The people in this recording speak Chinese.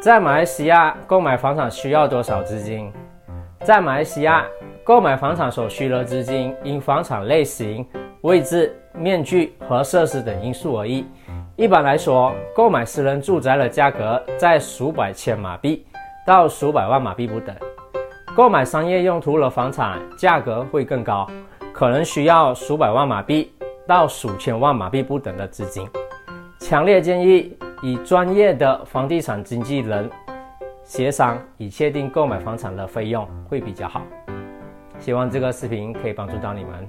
在马来西亚购买房产需要多少资金？在马来西亚购买房产所需的资金因房产类型、位置、面积和设施等因素而异。一般来说，购买私人住宅的价格在数百千马币到数百万马币不等；购买商业用途的房产价格会更高，可能需要数百万马币到数千万马币不等的资金。强烈建议以专业的房地产经纪人协商，以确定购买房产的费用会比较好。希望这个视频可以帮助到你们。